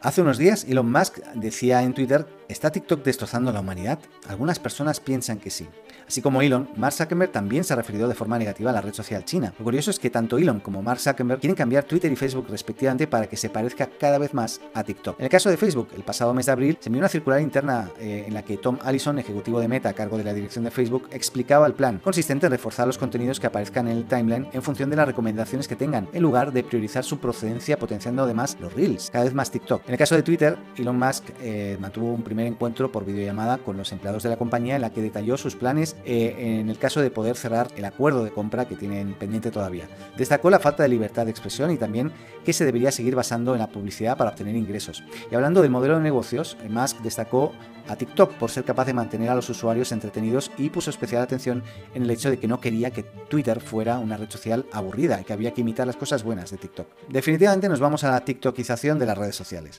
Hace unos días Elon Musk decía en Twitter, ¿está TikTok destrozando la humanidad? Algunas personas piensan que sí. Así como Elon, Mark Zuckerberg también se ha referido de forma negativa a la red social china. Lo curioso es que tanto Elon como Mark Zuckerberg quieren cambiar Twitter y Facebook respectivamente para que se parezca cada vez más a TikTok. En el caso de Facebook, el pasado mes de abril se envió una circular interna eh, en la que Tom Allison, ejecutivo de Meta a cargo de la dirección de Facebook, explicaba el plan, consistente en reforzar los contenidos que aparezcan en el timeline en función de las recomendaciones que tengan, en lugar de priorizar su procedencia potenciando además los reels, cada vez más TikTok. En el caso de Twitter, Elon Musk eh, mantuvo un primer encuentro por videollamada con los empleados de la compañía en la que detalló sus planes eh, en el caso de poder cerrar el acuerdo de compra que tienen pendiente todavía. Destacó la falta de libertad de expresión y también que se debería seguir basando en la publicidad para obtener ingresos. Y hablando del modelo de negocios, Musk destacó a TikTok por ser capaz de mantener a los usuarios entretenidos y puso especial atención en el hecho de que no quería que Twitter fuera una red social aburrida y que había que imitar las cosas buenas de TikTok. Definitivamente nos vamos a la TikTokización de las redes sociales.